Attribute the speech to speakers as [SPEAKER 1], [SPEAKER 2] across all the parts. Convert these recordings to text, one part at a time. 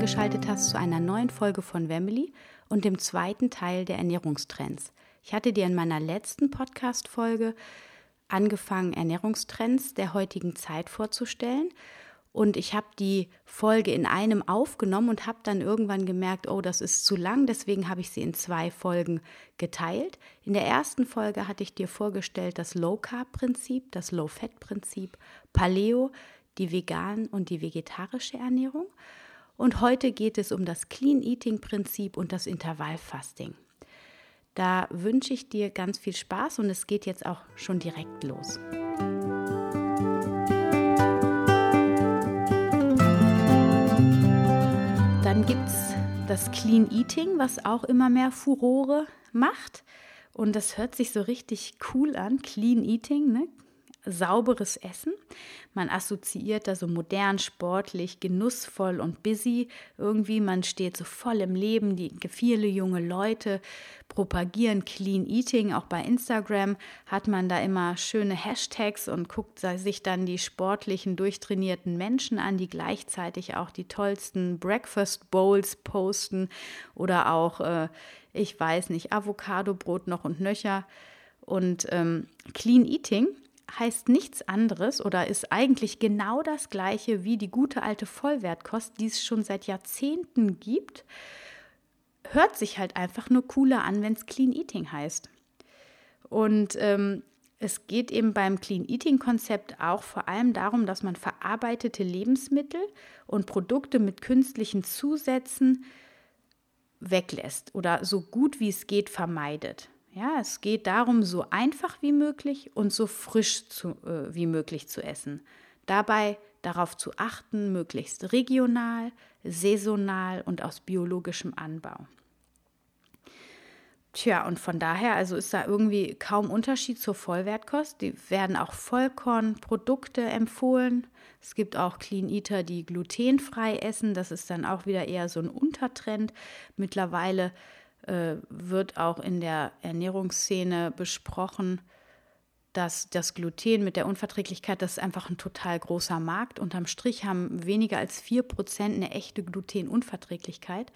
[SPEAKER 1] Eingeschaltet hast zu einer neuen Folge von Wemily und dem zweiten Teil der Ernährungstrends. Ich hatte dir in meiner letzten Podcast-Folge angefangen, Ernährungstrends der heutigen Zeit vorzustellen. Und ich habe die Folge in einem aufgenommen und habe dann irgendwann gemerkt, oh, das ist zu lang, deswegen habe ich sie in zwei Folgen geteilt. In der ersten Folge hatte ich dir vorgestellt das Low Carb Prinzip, das Low Fat Prinzip, Paleo, die vegan und die vegetarische Ernährung. Und heute geht es um das Clean Eating Prinzip und das Intervallfasting. Da wünsche ich dir ganz viel Spaß und es geht jetzt auch schon direkt los. Dann gibt es das Clean Eating, was auch immer mehr Furore macht. Und das hört sich so richtig cool an, Clean Eating. Ne? Sauberes Essen. Man assoziiert da so modern, sportlich, genussvoll und busy. Irgendwie, man steht so voll im Leben. Die viele junge Leute propagieren Clean Eating. Auch bei Instagram hat man da immer schöne Hashtags und guckt sich dann die sportlichen, durchtrainierten Menschen an, die gleichzeitig auch die tollsten Breakfast Bowls posten oder auch, äh, ich weiß nicht, Avocado-Brot noch und nöcher. Und ähm, Clean Eating heißt nichts anderes oder ist eigentlich genau das gleiche wie die gute alte Vollwertkost, die es schon seit Jahrzehnten gibt. Hört sich halt einfach nur cooler an, wenn es Clean Eating heißt. Und ähm, es geht eben beim Clean Eating Konzept auch vor allem darum, dass man verarbeitete Lebensmittel und Produkte mit künstlichen Zusätzen weglässt oder so gut wie es geht vermeidet. Ja, es geht darum, so einfach wie möglich und so frisch zu, äh, wie möglich zu essen. Dabei darauf zu achten, möglichst regional, saisonal und aus biologischem Anbau. Tja, und von daher, also ist da irgendwie kaum Unterschied zur Vollwertkost. Die werden auch Vollkornprodukte empfohlen. Es gibt auch Clean Eater, die glutenfrei essen. Das ist dann auch wieder eher so ein Untertrend. Mittlerweile äh, wird auch in der Ernährungsszene besprochen, dass das Gluten mit der Unverträglichkeit, das ist einfach ein total großer Markt. Unterm Strich haben weniger als 4% eine echte Glutenunverträglichkeit.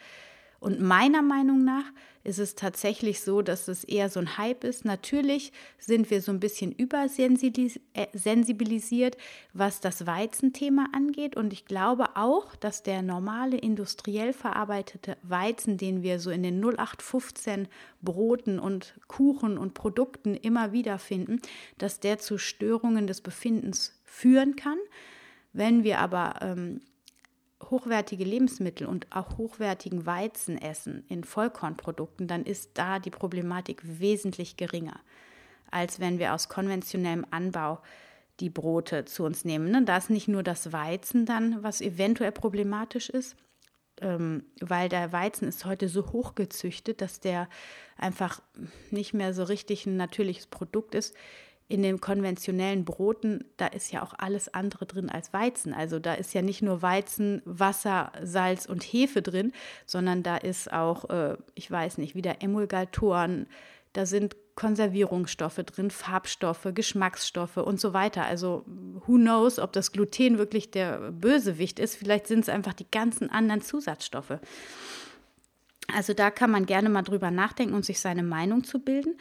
[SPEAKER 1] Und meiner Meinung nach ist es tatsächlich so, dass es eher so ein Hype ist. Natürlich sind wir so ein bisschen übersensibilisiert, was das Weizenthema angeht. Und ich glaube auch, dass der normale industriell verarbeitete Weizen, den wir so in den 0815 Broten und Kuchen und Produkten immer wieder finden, dass der zu Störungen des Befindens führen kann. Wenn wir aber ähm, hochwertige Lebensmittel und auch hochwertigen Weizen essen in Vollkornprodukten, dann ist da die Problematik wesentlich geringer, als wenn wir aus konventionellem Anbau die Brote zu uns nehmen. Ne? Da ist nicht nur das Weizen dann, was eventuell problematisch ist, ähm, weil der Weizen ist heute so hochgezüchtet, dass der einfach nicht mehr so richtig ein natürliches Produkt ist in den konventionellen Broten, da ist ja auch alles andere drin als Weizen. Also da ist ja nicht nur Weizen, Wasser, Salz und Hefe drin, sondern da ist auch, äh, ich weiß nicht, wieder Emulgatoren, da sind Konservierungsstoffe drin, Farbstoffe, Geschmacksstoffe und so weiter. Also who knows, ob das Gluten wirklich der Bösewicht ist. Vielleicht sind es einfach die ganzen anderen Zusatzstoffe. Also da kann man gerne mal drüber nachdenken und sich seine Meinung zu bilden.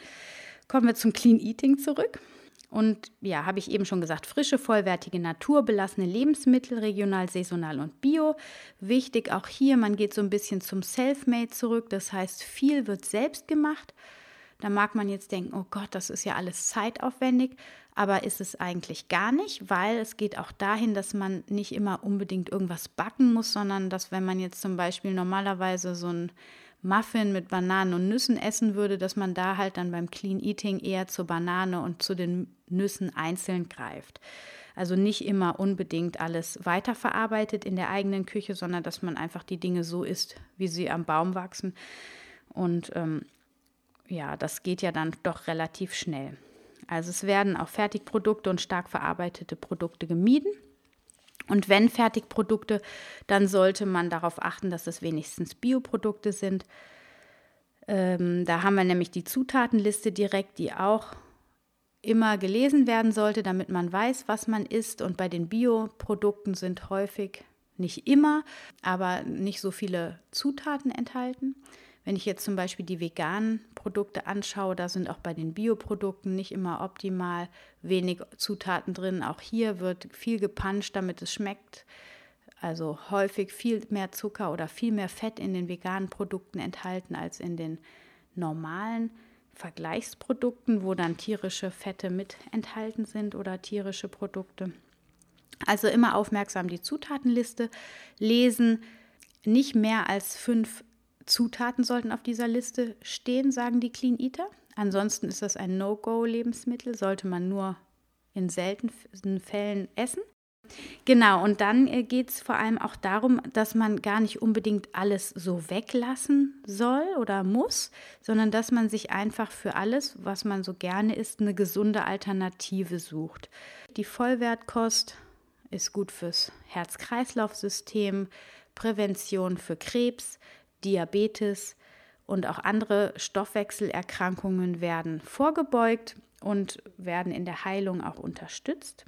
[SPEAKER 1] Kommen wir zum Clean Eating zurück. Und ja, habe ich eben schon gesagt, frische, vollwertige, naturbelassene Lebensmittel, regional, saisonal und bio. Wichtig auch hier, man geht so ein bisschen zum Self-Made zurück. Das heißt, viel wird selbst gemacht. Da mag man jetzt denken, oh Gott, das ist ja alles zeitaufwendig, aber ist es eigentlich gar nicht, weil es geht auch dahin, dass man nicht immer unbedingt irgendwas backen muss, sondern dass wenn man jetzt zum Beispiel normalerweise so ein Muffin mit Bananen und Nüssen essen würde, dass man da halt dann beim Clean Eating eher zur Banane und zu den Nüssen einzeln greift. Also nicht immer unbedingt alles weiterverarbeitet in der eigenen Küche, sondern dass man einfach die Dinge so isst, wie sie am Baum wachsen. Und ähm, ja, das geht ja dann doch relativ schnell. Also es werden auch Fertigprodukte und stark verarbeitete Produkte gemieden. Und wenn Fertigprodukte, dann sollte man darauf achten, dass es wenigstens Bioprodukte sind. Ähm, da haben wir nämlich die Zutatenliste direkt, die auch immer gelesen werden sollte, damit man weiß, was man isst. Und bei den Bioprodukten sind häufig, nicht immer, aber nicht so viele Zutaten enthalten. Wenn ich jetzt zum Beispiel die veganen Produkte anschaue, da sind auch bei den Bioprodukten nicht immer optimal wenig Zutaten drin. Auch hier wird viel gepanscht, damit es schmeckt. Also häufig viel mehr Zucker oder viel mehr Fett in den veganen Produkten enthalten als in den normalen Vergleichsprodukten, wo dann tierische Fette mit enthalten sind oder tierische Produkte. Also immer aufmerksam die Zutatenliste lesen. Nicht mehr als fünf Zutaten sollten auf dieser Liste stehen, sagen die Clean Eater. Ansonsten ist das ein No-Go-Lebensmittel, sollte man nur in seltenen Fällen essen. Genau, und dann äh, geht es vor allem auch darum, dass man gar nicht unbedingt alles so weglassen soll oder muss, sondern dass man sich einfach für alles, was man so gerne isst, eine gesunde Alternative sucht. Die Vollwertkost ist gut fürs Herz-Kreislauf-System, Prävention für Krebs, Diabetes und auch andere Stoffwechselerkrankungen werden vorgebeugt und werden in der Heilung auch unterstützt.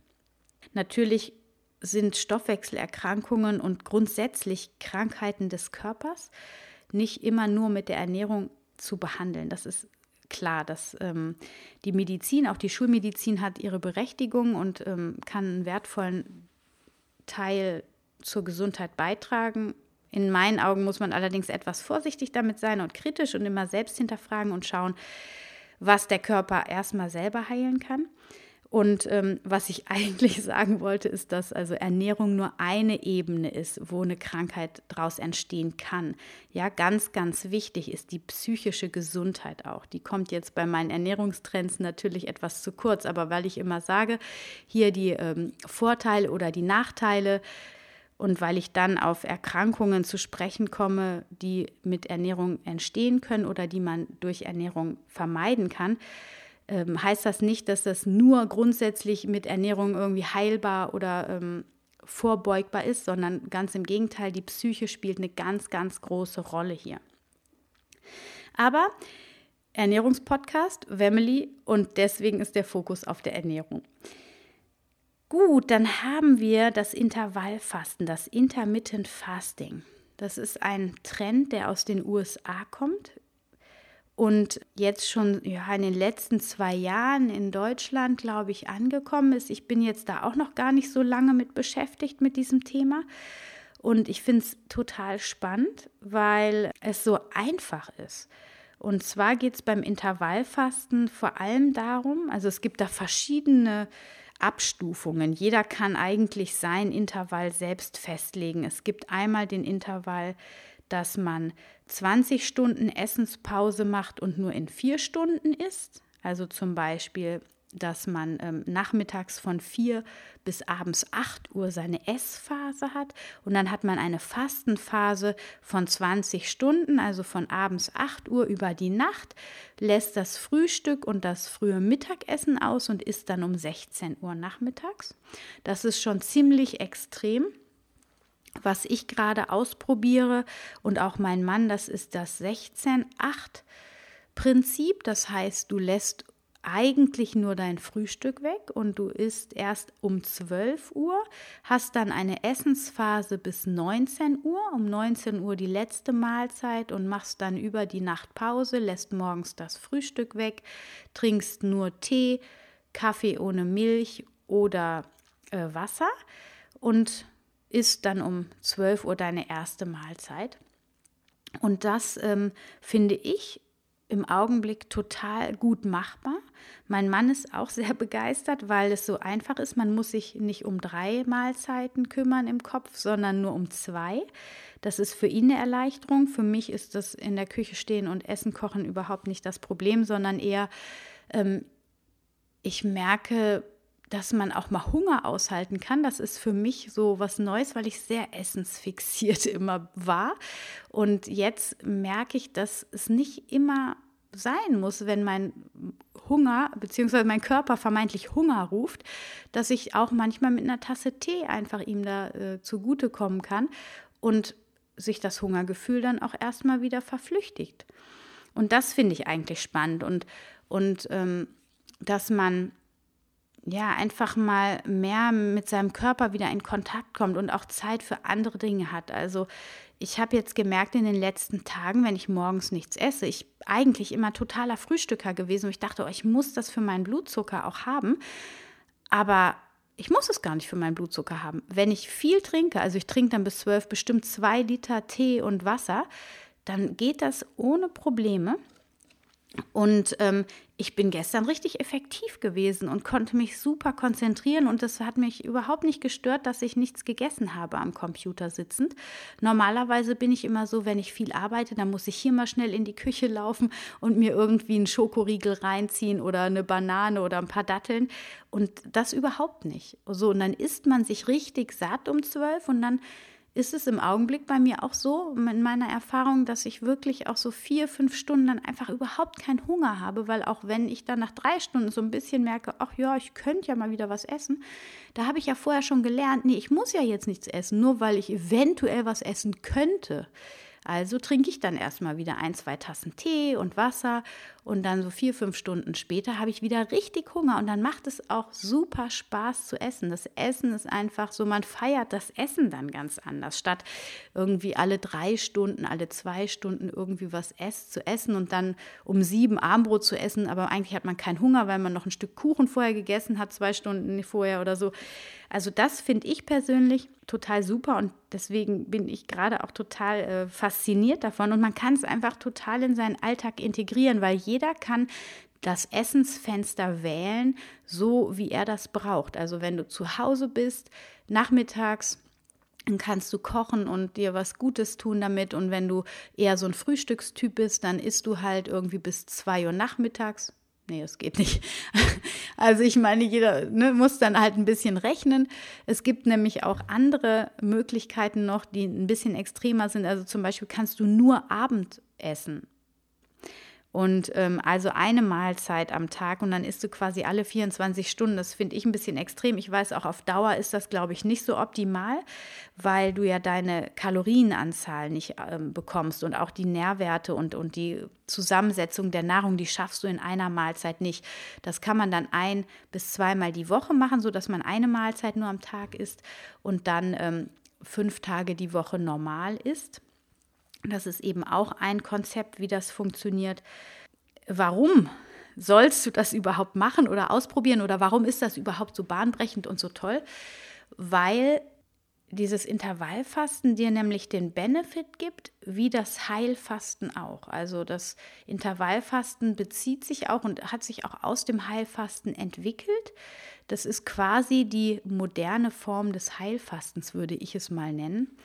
[SPEAKER 1] Natürlich sind Stoffwechselerkrankungen und grundsätzlich Krankheiten des Körpers nicht immer nur mit der Ernährung zu behandeln. Das ist klar, dass ähm, die Medizin, auch die Schulmedizin hat ihre Berechtigung und ähm, kann einen wertvollen Teil zur Gesundheit beitragen. In meinen Augen muss man allerdings etwas vorsichtig damit sein und kritisch und immer selbst hinterfragen und schauen, was der Körper erstmal selber heilen kann. Und ähm, was ich eigentlich sagen wollte, ist, dass also Ernährung nur eine Ebene ist, wo eine Krankheit daraus entstehen kann. Ja, ganz, ganz wichtig ist die psychische Gesundheit auch. Die kommt jetzt bei meinen Ernährungstrends natürlich etwas zu kurz, aber weil ich immer sage, hier die ähm, Vorteile oder die Nachteile und weil ich dann auf Erkrankungen zu sprechen komme, die mit Ernährung entstehen können oder die man durch Ernährung vermeiden kann, ähm, heißt das nicht, dass das nur grundsätzlich mit Ernährung irgendwie heilbar oder ähm, vorbeugbar ist, sondern ganz im Gegenteil, die Psyche spielt eine ganz, ganz große Rolle hier. Aber Ernährungspodcast, Family und deswegen ist der Fokus auf der Ernährung. Gut, dann haben wir das Intervallfasten, das Intermittent Fasting. Das ist ein Trend, der aus den USA kommt und jetzt schon ja, in den letzten zwei Jahren in Deutschland, glaube ich, angekommen ist. Ich bin jetzt da auch noch gar nicht so lange mit beschäftigt mit diesem Thema. Und ich finde es total spannend, weil es so einfach ist. Und zwar geht es beim Intervallfasten vor allem darum, also es gibt da verschiedene Abstufungen. Jeder kann eigentlich sein Intervall selbst festlegen. Es gibt einmal den Intervall, dass man 20 Stunden Essenspause macht und nur in vier Stunden isst. Also zum Beispiel, dass man ähm, nachmittags von 4 bis abends 8 Uhr seine Essphase hat und dann hat man eine Fastenphase von 20 Stunden, also von abends 8 Uhr über die Nacht, lässt das Frühstück und das frühe Mittagessen aus und isst dann um 16 Uhr nachmittags. Das ist schon ziemlich extrem was ich gerade ausprobiere und auch mein Mann, das ist das 16-8-Prinzip. Das heißt, du lässt eigentlich nur dein Frühstück weg und du isst erst um 12 Uhr, hast dann eine Essensphase bis 19 Uhr, um 19 Uhr die letzte Mahlzeit und machst dann über die Nacht Pause, lässt morgens das Frühstück weg, trinkst nur Tee, Kaffee ohne Milch oder äh, Wasser und isst dann um 12 Uhr deine erste Mahlzeit. Und das ähm, finde ich im Augenblick total gut machbar. Mein Mann ist auch sehr begeistert, weil es so einfach ist. Man muss sich nicht um drei Mahlzeiten kümmern im Kopf, sondern nur um zwei. Das ist für ihn eine Erleichterung. Für mich ist das in der Küche stehen und Essen kochen überhaupt nicht das Problem, sondern eher, ähm, ich merke, dass man auch mal Hunger aushalten kann. Das ist für mich so was Neues, weil ich sehr essensfixiert immer war. Und jetzt merke ich, dass es nicht immer sein muss, wenn mein Hunger bzw. mein Körper vermeintlich Hunger ruft, dass ich auch manchmal mit einer Tasse Tee einfach ihm da äh, zugutekommen kann und sich das Hungergefühl dann auch erstmal wieder verflüchtigt. Und das finde ich eigentlich spannend und, und ähm, dass man ja einfach mal mehr mit seinem Körper wieder in Kontakt kommt und auch Zeit für andere Dinge hat. Also ich habe jetzt gemerkt in den letzten Tagen, wenn ich morgens nichts esse, ich eigentlich immer totaler Frühstücker gewesen und ich dachte, oh, ich muss das für meinen Blutzucker auch haben, aber ich muss es gar nicht für meinen Blutzucker haben. Wenn ich viel trinke, also ich trinke dann bis zwölf bestimmt zwei Liter Tee und Wasser, dann geht das ohne Probleme. Und ähm, ich bin gestern richtig effektiv gewesen und konnte mich super konzentrieren und das hat mich überhaupt nicht gestört, dass ich nichts gegessen habe am Computer sitzend. Normalerweise bin ich immer so, wenn ich viel arbeite, dann muss ich hier mal schnell in die Küche laufen und mir irgendwie einen Schokoriegel reinziehen oder eine Banane oder ein paar Datteln und das überhaupt nicht. So, und dann isst man sich richtig satt um zwölf und dann ist es im Augenblick bei mir auch so, in meiner Erfahrung, dass ich wirklich auch so vier, fünf Stunden dann einfach überhaupt keinen Hunger habe, weil auch wenn ich dann nach drei Stunden so ein bisschen merke, ach ja, ich könnte ja mal wieder was essen, da habe ich ja vorher schon gelernt, nee, ich muss ja jetzt nichts essen, nur weil ich eventuell was essen könnte. Also trinke ich dann erstmal wieder ein, zwei Tassen Tee und Wasser und dann so vier, fünf Stunden später habe ich wieder richtig Hunger und dann macht es auch super Spaß zu essen. Das Essen ist einfach so, man feiert das Essen dann ganz anders, statt irgendwie alle drei Stunden, alle zwei Stunden irgendwie was ess, zu essen und dann um sieben Armbrot zu essen, aber eigentlich hat man keinen Hunger, weil man noch ein Stück Kuchen vorher gegessen hat, zwei Stunden vorher oder so. Also das finde ich persönlich total super und deswegen bin ich gerade auch total äh, fasziniert davon und man kann es einfach total in seinen Alltag integrieren, weil jeder kann das Essensfenster wählen, so wie er das braucht. Also wenn du zu Hause bist, nachmittags dann kannst du kochen und dir was Gutes tun damit. Und wenn du eher so ein Frühstückstyp bist, dann isst du halt irgendwie bis zwei Uhr nachmittags. Nee, das geht nicht. Also ich meine, jeder ne, muss dann halt ein bisschen rechnen. Es gibt nämlich auch andere Möglichkeiten noch, die ein bisschen extremer sind. Also zum Beispiel kannst du nur Abend essen. Und ähm, also eine Mahlzeit am Tag und dann isst du quasi alle 24 Stunden. Das finde ich ein bisschen extrem. Ich weiß auch, auf Dauer ist das, glaube ich, nicht so optimal, weil du ja deine Kalorienanzahl nicht ähm, bekommst und auch die Nährwerte und, und die Zusammensetzung der Nahrung, die schaffst du in einer Mahlzeit nicht. Das kann man dann ein bis zweimal die Woche machen, sodass man eine Mahlzeit nur am Tag isst und dann ähm, fünf Tage die Woche normal isst. Das ist eben auch ein Konzept, wie das funktioniert. Warum sollst du das überhaupt machen oder ausprobieren oder warum ist das überhaupt so bahnbrechend und so toll? Weil dieses Intervallfasten dir nämlich den Benefit gibt, wie das Heilfasten auch. Also das Intervallfasten bezieht sich auch und hat sich auch aus dem Heilfasten entwickelt. Das ist quasi die moderne Form des Heilfastens, würde ich es mal nennen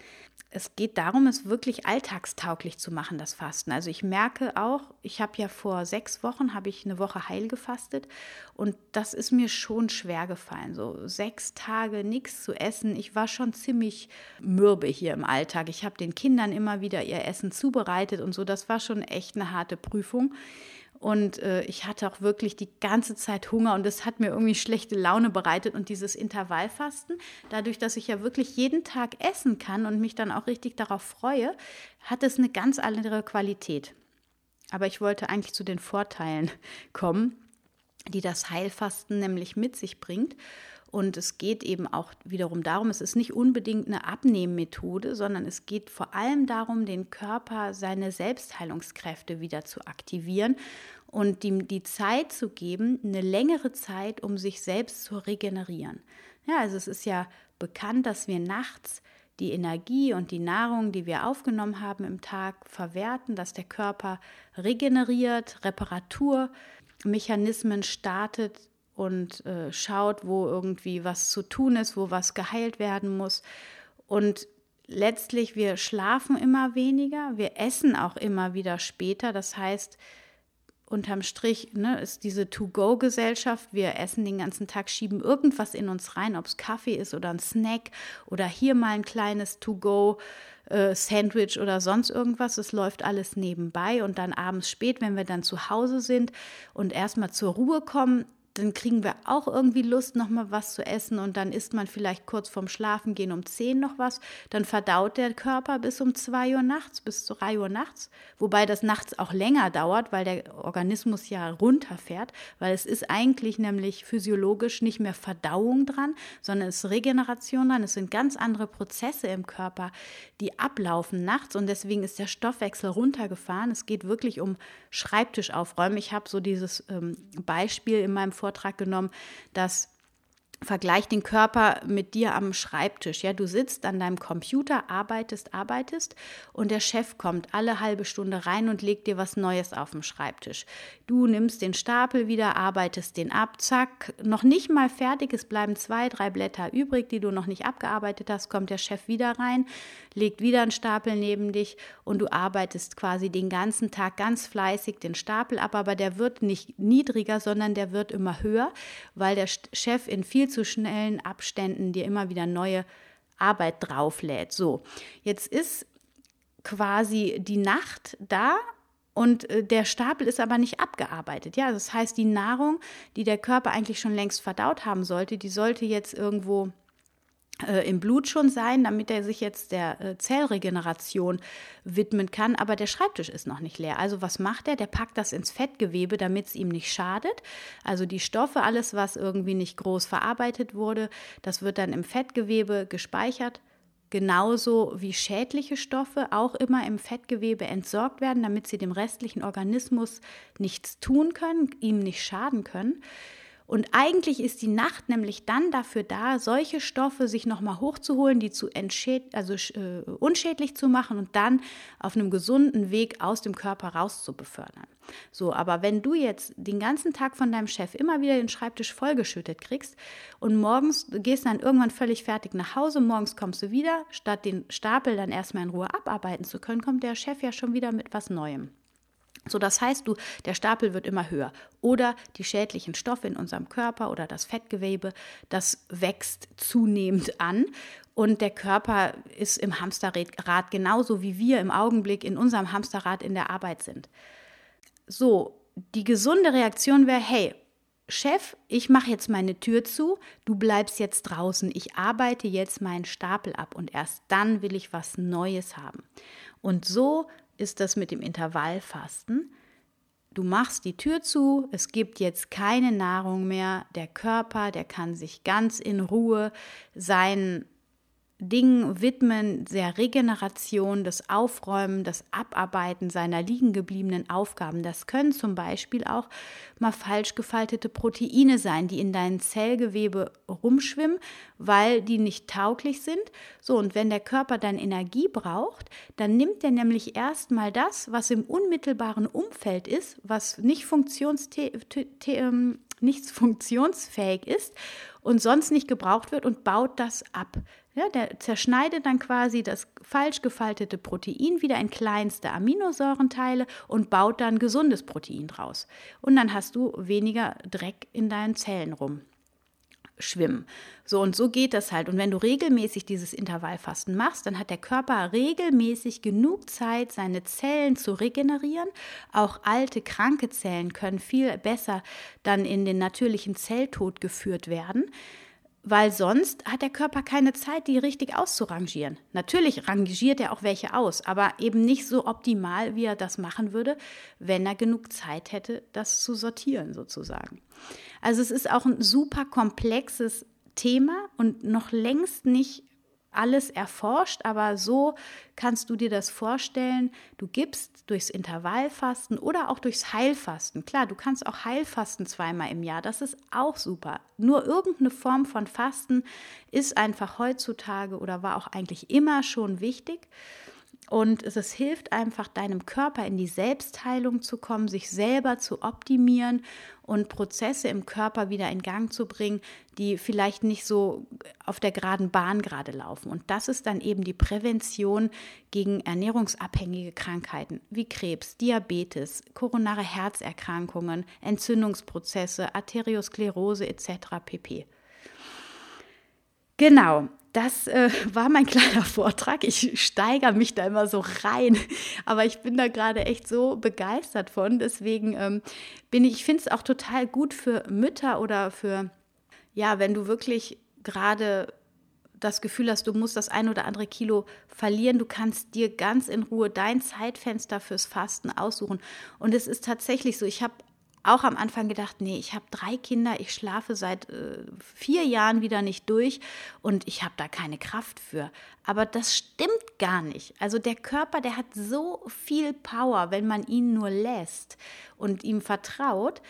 [SPEAKER 1] es geht darum, es wirklich alltagstauglich zu machen, das Fasten. Also ich merke auch, ich habe ja vor sechs Wochen, habe ich eine Woche heil gefastet und das ist mir schon schwer gefallen. So sechs Tage nichts zu essen. Ich war schon ziemlich mürbe hier im Alltag. Ich habe den Kindern immer wieder ihr Essen zubereitet und so. Das war schon echt eine harte Prüfung. Und äh, ich hatte auch wirklich die ganze Zeit Hunger und das hat mir irgendwie schlechte Laune bereitet. Und dieses Intervallfasten, dadurch, dass ich ja wirklich jeden Tag essen kann und mich dann auch richtig darauf freue, hat es eine ganz andere Qualität. Aber ich wollte eigentlich zu den Vorteilen kommen, die das Heilfasten nämlich mit sich bringt. Und es geht eben auch wiederum darum, es ist nicht unbedingt eine Abnehmmethode, sondern es geht vor allem darum, den Körper seine Selbstheilungskräfte wieder zu aktivieren und ihm die Zeit zu geben, eine längere Zeit, um sich selbst zu regenerieren. Ja, also es ist ja bekannt, dass wir nachts die Energie und die Nahrung, die wir aufgenommen haben im Tag, verwerten, dass der Körper regeneriert, Reparaturmechanismen startet, und äh, schaut, wo irgendwie was zu tun ist, wo was geheilt werden muss. Und letztlich, wir schlafen immer weniger, wir essen auch immer wieder später. Das heißt, unterm Strich ne, ist diese To-Go-Gesellschaft. Wir essen den ganzen Tag, schieben irgendwas in uns rein, ob es Kaffee ist oder ein Snack oder hier mal ein kleines To-Go. Äh, oder sonst irgendwas. Es läuft alles nebenbei und dann abends spät, wenn wir dann zu Hause sind und erstmal zur Ruhe kommen, dann kriegen wir auch irgendwie Lust, noch mal was zu essen und dann isst man vielleicht kurz vorm Schlafengehen um 10 noch was. Dann verdaut der Körper bis um 2 Uhr nachts, bis zu 3 Uhr nachts. Wobei das nachts auch länger dauert, weil der Organismus ja runterfährt, weil es ist eigentlich nämlich physiologisch nicht mehr Verdauung dran, sondern es ist Regeneration dran. Es sind ganz andere Prozesse im Körper, die ablaufen nachts und deswegen ist der Stoffwechsel runtergefahren. Es geht wirklich um Schreibtisch aufräumen. Ich habe so dieses ähm, Beispiel in meinem Vortrag genommen, dass Vergleich den Körper mit dir am Schreibtisch. Ja, du sitzt an deinem Computer, arbeitest, arbeitest und der Chef kommt alle halbe Stunde rein und legt dir was Neues auf dem Schreibtisch. Du nimmst den Stapel wieder, arbeitest den ab, zack, noch nicht mal fertig, es bleiben zwei, drei Blätter übrig, die du noch nicht abgearbeitet hast, kommt der Chef wieder rein, legt wieder einen Stapel neben dich und du arbeitest quasi den ganzen Tag ganz fleißig den Stapel ab, aber der wird nicht niedriger, sondern der wird immer höher, weil der Chef in viel zu schnellen Abständen dir immer wieder neue Arbeit drauflädt. So, jetzt ist quasi die Nacht da und äh, der Stapel ist aber nicht abgearbeitet. Ja, das heißt, die Nahrung, die der Körper eigentlich schon längst verdaut haben sollte, die sollte jetzt irgendwo im Blut schon sein, damit er sich jetzt der äh, Zellregeneration widmen kann. Aber der Schreibtisch ist noch nicht leer. Also was macht er? Der packt das ins Fettgewebe, damit es ihm nicht schadet. Also die Stoffe, alles, was irgendwie nicht groß verarbeitet wurde, das wird dann im Fettgewebe gespeichert. Genauso wie schädliche Stoffe auch immer im Fettgewebe entsorgt werden, damit sie dem restlichen Organismus nichts tun können, ihm nicht schaden können. Und eigentlich ist die Nacht nämlich dann dafür da, solche Stoffe sich nochmal hochzuholen, die zu also, äh, unschädlich zu machen und dann auf einem gesunden Weg aus dem Körper raus zu befördern. So, aber wenn du jetzt den ganzen Tag von deinem Chef immer wieder den Schreibtisch vollgeschüttet kriegst und morgens gehst dann irgendwann völlig fertig nach Hause, morgens kommst du wieder, statt den Stapel dann erstmal in Ruhe abarbeiten zu können, kommt der Chef ja schon wieder mit was Neuem. So, das heißt, du, der Stapel wird immer höher. Oder die schädlichen Stoffe in unserem Körper oder das Fettgewebe, das wächst zunehmend an. Und der Körper ist im Hamsterrad genauso wie wir im Augenblick in unserem Hamsterrad in der Arbeit sind. So, die gesunde Reaktion wäre, hey, Chef, ich mache jetzt meine Tür zu, du bleibst jetzt draußen, ich arbeite jetzt meinen Stapel ab und erst dann will ich was Neues haben. Und so ist das mit dem Intervallfasten. Du machst die Tür zu, es gibt jetzt keine Nahrung mehr, der Körper, der kann sich ganz in Ruhe seinen Dingen widmen, der Regeneration, das Aufräumen, das Abarbeiten seiner liegen gebliebenen Aufgaben. Das können zum Beispiel auch mal falsch gefaltete Proteine sein, die in deinem Zellgewebe rumschwimmen, weil die nicht tauglich sind. So, und wenn der Körper dann Energie braucht, dann nimmt er nämlich erstmal das, was im unmittelbaren Umfeld ist, was nicht, ähm, nicht funktionsfähig ist und sonst nicht gebraucht wird und baut das ab. Ja, der zerschneidet dann quasi das falsch gefaltete Protein wieder in kleinste Aminosäurenteile und baut dann gesundes Protein draus. Und dann hast du weniger Dreck in deinen Zellen rum schwimmen. So und so geht das halt. Und wenn du regelmäßig dieses Intervallfasten machst, dann hat der Körper regelmäßig genug Zeit, seine Zellen zu regenerieren. Auch alte, kranke Zellen können viel besser dann in den natürlichen Zelltod geführt werden weil sonst hat der Körper keine Zeit, die richtig auszurangieren. Natürlich rangiert er auch welche aus, aber eben nicht so optimal, wie er das machen würde, wenn er genug Zeit hätte, das zu sortieren sozusagen. Also es ist auch ein super komplexes Thema und noch längst nicht alles erforscht, aber so kannst du dir das vorstellen. Du gibst durchs Intervallfasten oder auch durchs Heilfasten. Klar, du kannst auch Heilfasten zweimal im Jahr, das ist auch super. Nur irgendeine Form von Fasten ist einfach heutzutage oder war auch eigentlich immer schon wichtig. Und es hilft einfach deinem Körper in die Selbstheilung zu kommen, sich selber zu optimieren und Prozesse im Körper wieder in Gang zu bringen, die vielleicht nicht so auf der geraden Bahn gerade laufen. Und das ist dann eben die Prävention gegen ernährungsabhängige Krankheiten wie Krebs, Diabetes, koronare Herzerkrankungen, Entzündungsprozesse, Arteriosklerose etc. pp. Genau, das äh, war mein kleiner Vortrag. Ich steigere mich da immer so rein, aber ich bin da gerade echt so begeistert von. Deswegen ähm, bin ich, ich finde es auch total gut für Mütter oder für, ja, wenn du wirklich gerade das Gefühl hast, du musst das ein oder andere Kilo verlieren, du kannst dir ganz in Ruhe dein Zeitfenster fürs Fasten aussuchen. Und es ist tatsächlich so, ich habe auch am Anfang gedacht, nee, ich habe drei Kinder, ich schlafe seit äh, vier Jahren wieder nicht durch und ich habe da keine Kraft für. Aber das stimmt gar nicht. Also der Körper, der hat so viel Power, wenn man ihn nur lässt und ihm vertraut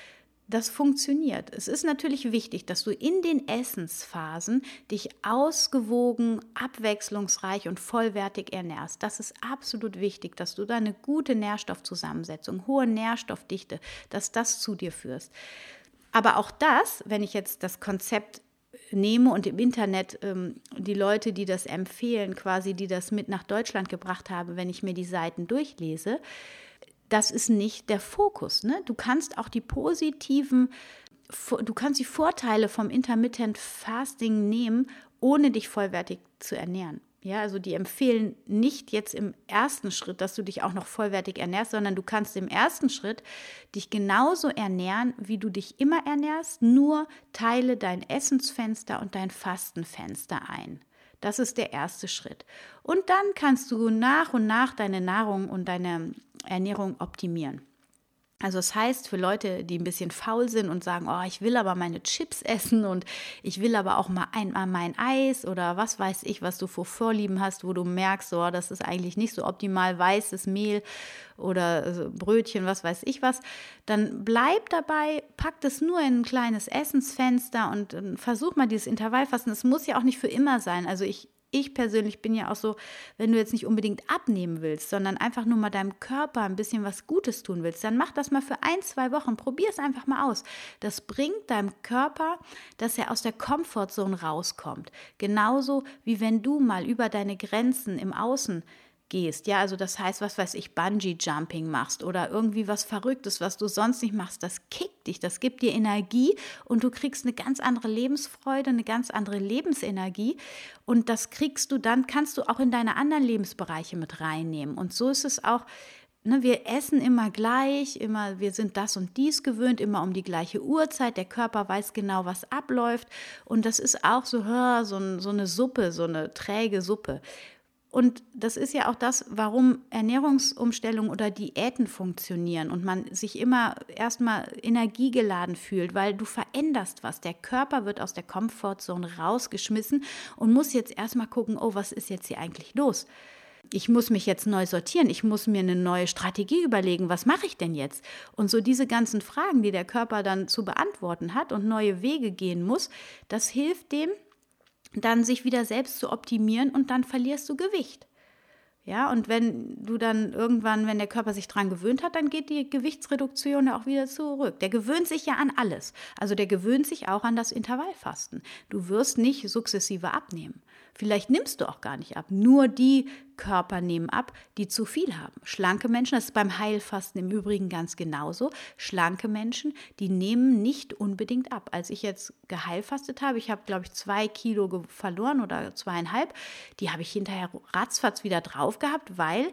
[SPEAKER 1] das funktioniert. Es ist natürlich wichtig, dass du in den Essensphasen dich ausgewogen, abwechslungsreich und vollwertig ernährst. Das ist absolut wichtig, dass du da eine gute Nährstoffzusammensetzung, hohe Nährstoffdichte, dass das zu dir führst. Aber auch das, wenn ich jetzt das Konzept nehme und im Internet ähm, die Leute, die das empfehlen, quasi, die das mit nach Deutschland gebracht haben, wenn ich mir die Seiten durchlese, das ist nicht der Fokus. Ne? Du kannst auch die positiven, du kannst die Vorteile vom Intermittent Fasting nehmen, ohne dich vollwertig zu ernähren. Ja, also die empfehlen nicht jetzt im ersten Schritt, dass du dich auch noch vollwertig ernährst, sondern du kannst im ersten Schritt dich genauso ernähren, wie du dich immer ernährst, nur teile dein Essensfenster und dein Fastenfenster ein. Das ist der erste Schritt. Und dann kannst du nach und nach deine Nahrung und deine Ernährung optimieren. Also das heißt, für Leute, die ein bisschen faul sind und sagen, oh, ich will aber meine Chips essen und ich will aber auch mal einmal mein Eis oder was weiß ich, was du vor Vorlieben hast, wo du merkst, oh, das ist eigentlich nicht so optimal, weißes Mehl oder Brötchen, was weiß ich was, dann bleib dabei, pack das nur in ein kleines Essensfenster und versuch mal dieses Intervallfasten. Es muss ja auch nicht für immer sein. Also ich ich persönlich bin ja auch so, wenn du jetzt nicht unbedingt abnehmen willst, sondern einfach nur mal deinem Körper ein bisschen was Gutes tun willst, dann mach das mal für ein, zwei Wochen. Probier es einfach mal aus. Das bringt deinem Körper, dass er aus der Komfortzone rauskommt. Genauso wie wenn du mal über deine Grenzen im Außen gehst. Ja, also das heißt, was weiß ich, Bungee-Jumping machst oder irgendwie was Verrücktes, was du sonst nicht machst, das kickt dich, das gibt dir Energie und du kriegst eine ganz andere Lebensfreude, eine ganz andere Lebensenergie und das kriegst du dann, kannst du auch in deine anderen Lebensbereiche mit reinnehmen. Und so ist es auch Ne, wir essen immer gleich, immer, wir sind das und dies gewöhnt, immer um die gleiche Uhrzeit. Der Körper weiß genau, was abläuft. Und das ist auch so, so, so eine Suppe, so eine träge Suppe. Und das ist ja auch das, warum Ernährungsumstellungen oder Diäten funktionieren und man sich immer erstmal energiegeladen fühlt, weil du veränderst was. Der Körper wird aus der Komfortzone rausgeschmissen und muss jetzt erstmal gucken, oh, was ist jetzt hier eigentlich los? Ich muss mich jetzt neu sortieren, ich muss mir eine neue Strategie überlegen, was mache ich denn jetzt? Und so diese ganzen Fragen, die der Körper dann zu beantworten hat und neue Wege gehen muss, das hilft dem, dann sich wieder selbst zu optimieren und dann verlierst du Gewicht. Ja, und wenn du dann irgendwann, wenn der Körper sich dran gewöhnt hat, dann geht die Gewichtsreduktion ja auch wieder zurück. Der gewöhnt sich ja an alles. Also der gewöhnt sich auch an das Intervallfasten. Du wirst nicht sukzessive abnehmen. Vielleicht nimmst du auch gar nicht ab. Nur die Körper nehmen ab, die zu viel haben. Schlanke Menschen, das ist beim Heilfasten im Übrigen ganz genauso. Schlanke Menschen, die nehmen nicht unbedingt ab. Als ich jetzt geheilfastet habe, ich habe, glaube ich, zwei Kilo verloren oder zweieinhalb, die habe ich hinterher ratzfatz wieder drauf gehabt, weil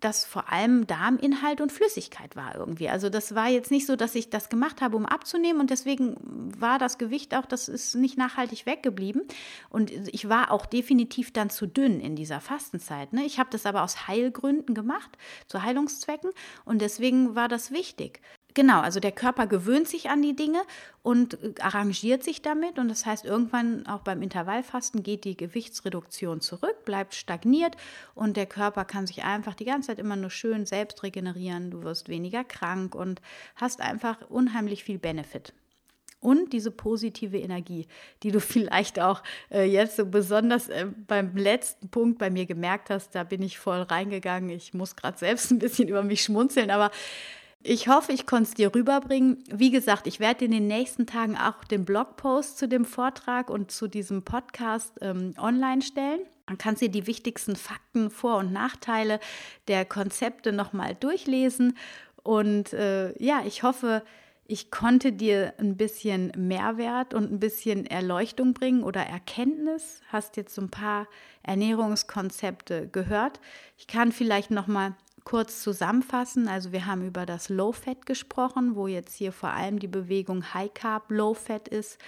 [SPEAKER 1] das vor allem Darminhalt und Flüssigkeit war irgendwie. Also das war jetzt nicht so, dass ich das gemacht habe, um abzunehmen und deswegen war das Gewicht auch, das ist nicht nachhaltig weggeblieben und ich war auch definitiv dann zu dünn in dieser Fastenzeit. Ne? Ich habe das aber aus Heilgründen gemacht, zu Heilungszwecken und deswegen war das wichtig. Genau, also der Körper gewöhnt sich an die Dinge und äh, arrangiert sich damit. Und das heißt, irgendwann auch beim Intervallfasten geht die Gewichtsreduktion zurück, bleibt stagniert und der Körper kann sich einfach die ganze Zeit immer nur schön selbst regenerieren. Du wirst weniger krank und hast einfach unheimlich viel Benefit. und diese positive Energie, die du vielleicht auch äh, jetzt so besonders äh, beim letzten Punkt bei mir gemerkt hast, da bin ich voll reingegangen. Ich muss gerade selbst ein bisschen über mich schmunzeln, aber ich hoffe, ich konnte es dir rüberbringen. Wie gesagt, ich werde in den nächsten Tagen auch den Blogpost zu dem Vortrag und zu diesem Podcast ähm, online stellen. Dann kannst du dir die wichtigsten Fakten, Vor- und Nachteile der Konzepte nochmal durchlesen. Und äh, ja, ich hoffe, ich konnte dir ein bisschen Mehrwert und ein bisschen Erleuchtung bringen oder Erkenntnis. Hast jetzt so ein paar Ernährungskonzepte gehört. Ich kann vielleicht noch mal kurz zusammenfassen. Also wir haben über das Low Fat gesprochen, wo jetzt hier vor allem die Bewegung High Carb Low Fat ist.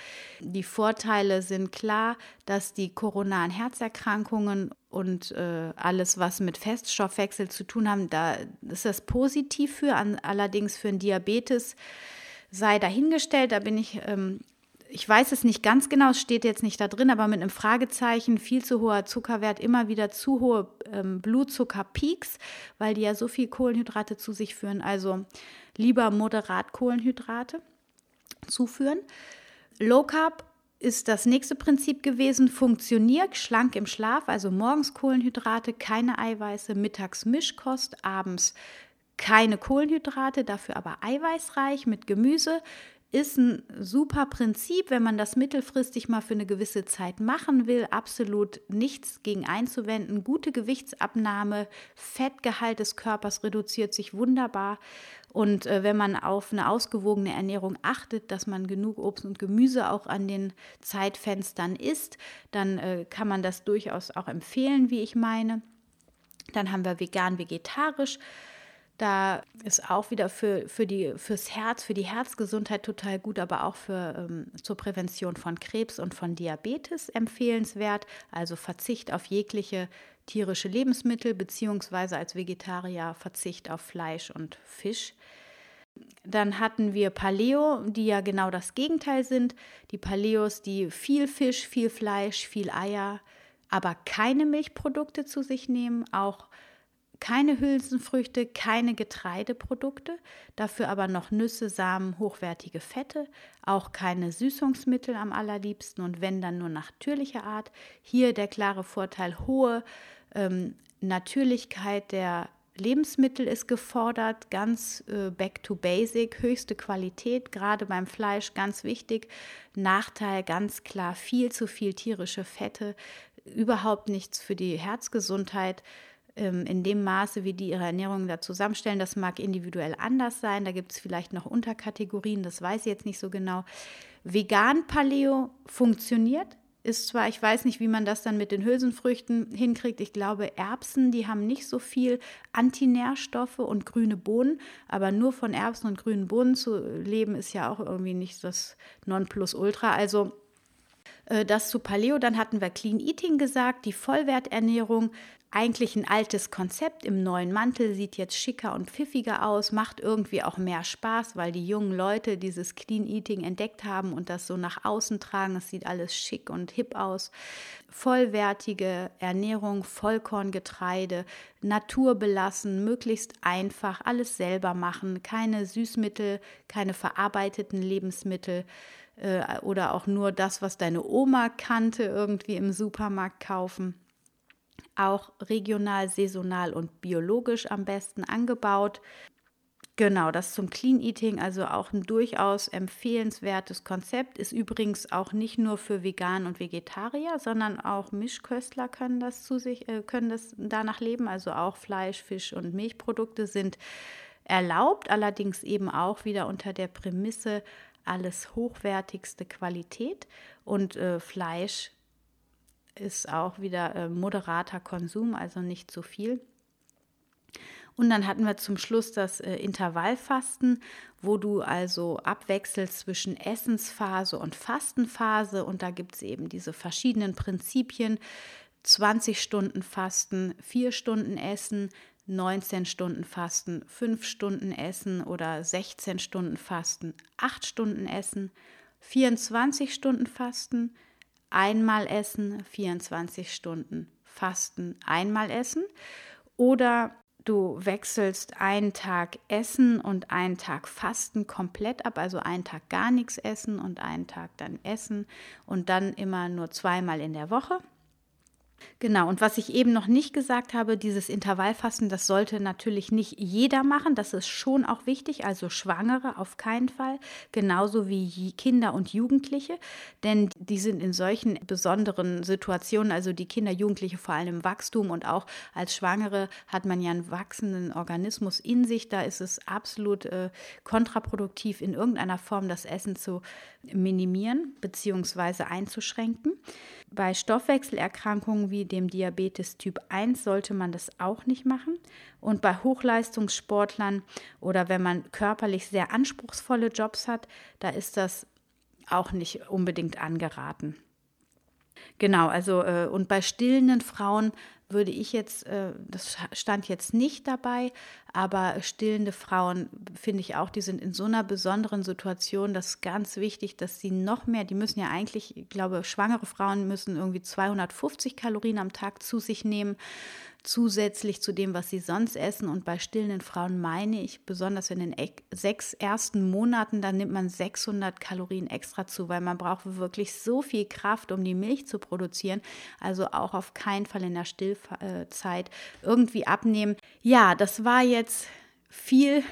[SPEAKER 1] Die Vorteile sind klar, dass die koronaren Herzerkrankungen und äh, alles, was mit Feststoffwechsel zu tun haben, da ist das positiv für. An, allerdings für einen Diabetes sei dahingestellt. Da bin ich, ähm, ich weiß es nicht ganz genau, es steht jetzt nicht da drin, aber mit einem Fragezeichen, viel zu hoher Zuckerwert, immer wieder zu hohe ähm, Blutzuckerpeaks, weil die ja so viel Kohlenhydrate zu sich führen. Also lieber moderat Kohlenhydrate zuführen. Low Carb ist das nächste Prinzip gewesen, funktioniert schlank im Schlaf, also morgens Kohlenhydrate, keine Eiweiße, mittags Mischkost, abends keine Kohlenhydrate, dafür aber eiweißreich mit Gemüse. Ist ein super Prinzip, wenn man das mittelfristig mal für eine gewisse Zeit machen will. Absolut nichts gegen einzuwenden. Gute Gewichtsabnahme, Fettgehalt des Körpers reduziert sich wunderbar. Und äh, wenn man auf eine ausgewogene Ernährung achtet, dass man genug Obst und Gemüse auch an den Zeitfenstern isst, dann äh, kann man das durchaus auch empfehlen, wie ich meine. Dann haben wir vegan, vegetarisch. Da ist auch wieder für, für die, fürs Herz, für die Herzgesundheit total gut, aber auch für, ähm, zur Prävention von Krebs und von Diabetes empfehlenswert. Also Verzicht auf jegliche tierische Lebensmittel, beziehungsweise als Vegetarier Verzicht auf Fleisch und Fisch. Dann hatten wir Paleo, die ja genau das Gegenteil sind. Die Paleos, die viel Fisch, viel Fleisch, viel Eier, aber keine Milchprodukte zu sich nehmen, auch keine Hülsenfrüchte, keine Getreideprodukte, dafür aber noch Nüsse, Samen, hochwertige Fette, auch keine Süßungsmittel am allerliebsten und wenn dann nur natürlicher Art. Hier der klare Vorteil, hohe ähm, Natürlichkeit der Lebensmittel ist gefordert, ganz äh, back to basic, höchste Qualität, gerade beim Fleisch ganz wichtig. Nachteil ganz klar, viel zu viel tierische Fette, überhaupt nichts für die Herzgesundheit. Ähm, in dem Maße, wie die ihre Ernährung da zusammenstellen. Das mag individuell anders sein. Da gibt es vielleicht noch Unterkategorien, das weiß ich jetzt nicht so genau. Vegan Paleo funktioniert. Ist zwar, ich weiß nicht, wie man das dann mit den Hülsenfrüchten hinkriegt. Ich glaube, Erbsen, die haben nicht so viel Antinährstoffe und grüne Bohnen, aber nur von Erbsen und grünen Bohnen zu leben, ist ja auch irgendwie nicht das Nonplusultra. Also äh, das zu Paleo. Dann hatten wir Clean Eating gesagt, die Vollwerternährung eigentlich ein altes Konzept im neuen Mantel, sieht jetzt schicker und pfiffiger aus, macht irgendwie auch mehr Spaß, weil die jungen Leute dieses Clean Eating entdeckt haben und das so nach außen tragen. Es sieht alles schick und hip aus. Vollwertige Ernährung, Vollkorngetreide, naturbelassen, möglichst einfach, alles selber machen, keine Süßmittel, keine verarbeiteten Lebensmittel äh, oder auch nur das, was deine Oma kannte, irgendwie im Supermarkt kaufen auch regional, saisonal und biologisch am besten angebaut. Genau, das zum Clean Eating, also auch ein durchaus empfehlenswertes Konzept, ist übrigens auch nicht nur für Vegan und Vegetarier, sondern auch Mischköstler können das zu sich, äh, können das danach leben. Also auch Fleisch, Fisch und Milchprodukte sind erlaubt, allerdings eben auch wieder unter der Prämisse alles hochwertigste Qualität und äh, Fleisch ist auch wieder äh, moderater Konsum, also nicht zu viel. Und dann hatten wir zum Schluss das äh, Intervallfasten, wo du also abwechselst zwischen Essensphase und Fastenphase. Und da gibt es eben diese verschiedenen Prinzipien. 20 Stunden Fasten, 4 Stunden Essen, 19 Stunden Fasten, 5 Stunden Essen oder 16 Stunden Fasten, 8 Stunden Essen, 24 Stunden Fasten, einmal essen, 24 Stunden fasten, einmal essen. Oder du wechselst einen Tag Essen und einen Tag Fasten komplett ab, also einen Tag gar nichts essen und einen Tag dann essen und dann immer nur zweimal in der Woche. Genau, und was ich eben noch nicht gesagt habe, dieses Intervallfasten, das sollte natürlich nicht jeder machen, das ist schon auch wichtig, also Schwangere auf keinen Fall, genauso wie Kinder und Jugendliche, denn die sind in solchen besonderen Situationen, also die Kinder, Jugendliche vor allem im Wachstum und auch als Schwangere hat man ja einen wachsenden Organismus in sich, da ist es absolut äh, kontraproduktiv, in irgendeiner Form das Essen zu minimieren bzw. einzuschränken. Bei Stoffwechselerkrankungen wie dem Diabetes Typ 1 sollte man das auch nicht machen. Und bei Hochleistungssportlern oder wenn man körperlich sehr anspruchsvolle Jobs hat, da ist das auch nicht unbedingt angeraten. Genau, also äh, und bei stillenden Frauen würde ich jetzt, äh, das stand jetzt nicht dabei, aber stillende Frauen finde ich auch, die sind in so einer besonderen Situation, das ist ganz wichtig, dass sie noch mehr, die müssen ja eigentlich, ich glaube, schwangere Frauen müssen irgendwie 250 Kalorien am Tag zu sich nehmen zusätzlich zu dem, was sie sonst essen. Und bei stillenden Frauen meine ich, besonders in den sechs ersten Monaten, da nimmt man 600 Kalorien extra zu, weil man braucht wirklich so viel Kraft, um die Milch zu produzieren. Also auch auf keinen Fall in der Stillzeit irgendwie abnehmen. Ja, das war jetzt viel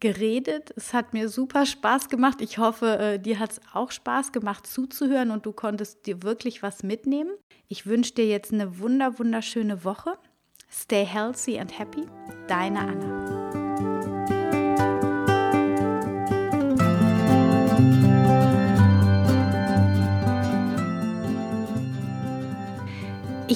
[SPEAKER 1] geredet. Es hat mir super Spaß gemacht. Ich hoffe, äh, dir hat es auch Spaß gemacht zuzuhören und du konntest dir wirklich was mitnehmen. Ich wünsche dir jetzt eine wunder wunderschöne Woche. Stay healthy and happy. Deine Anna.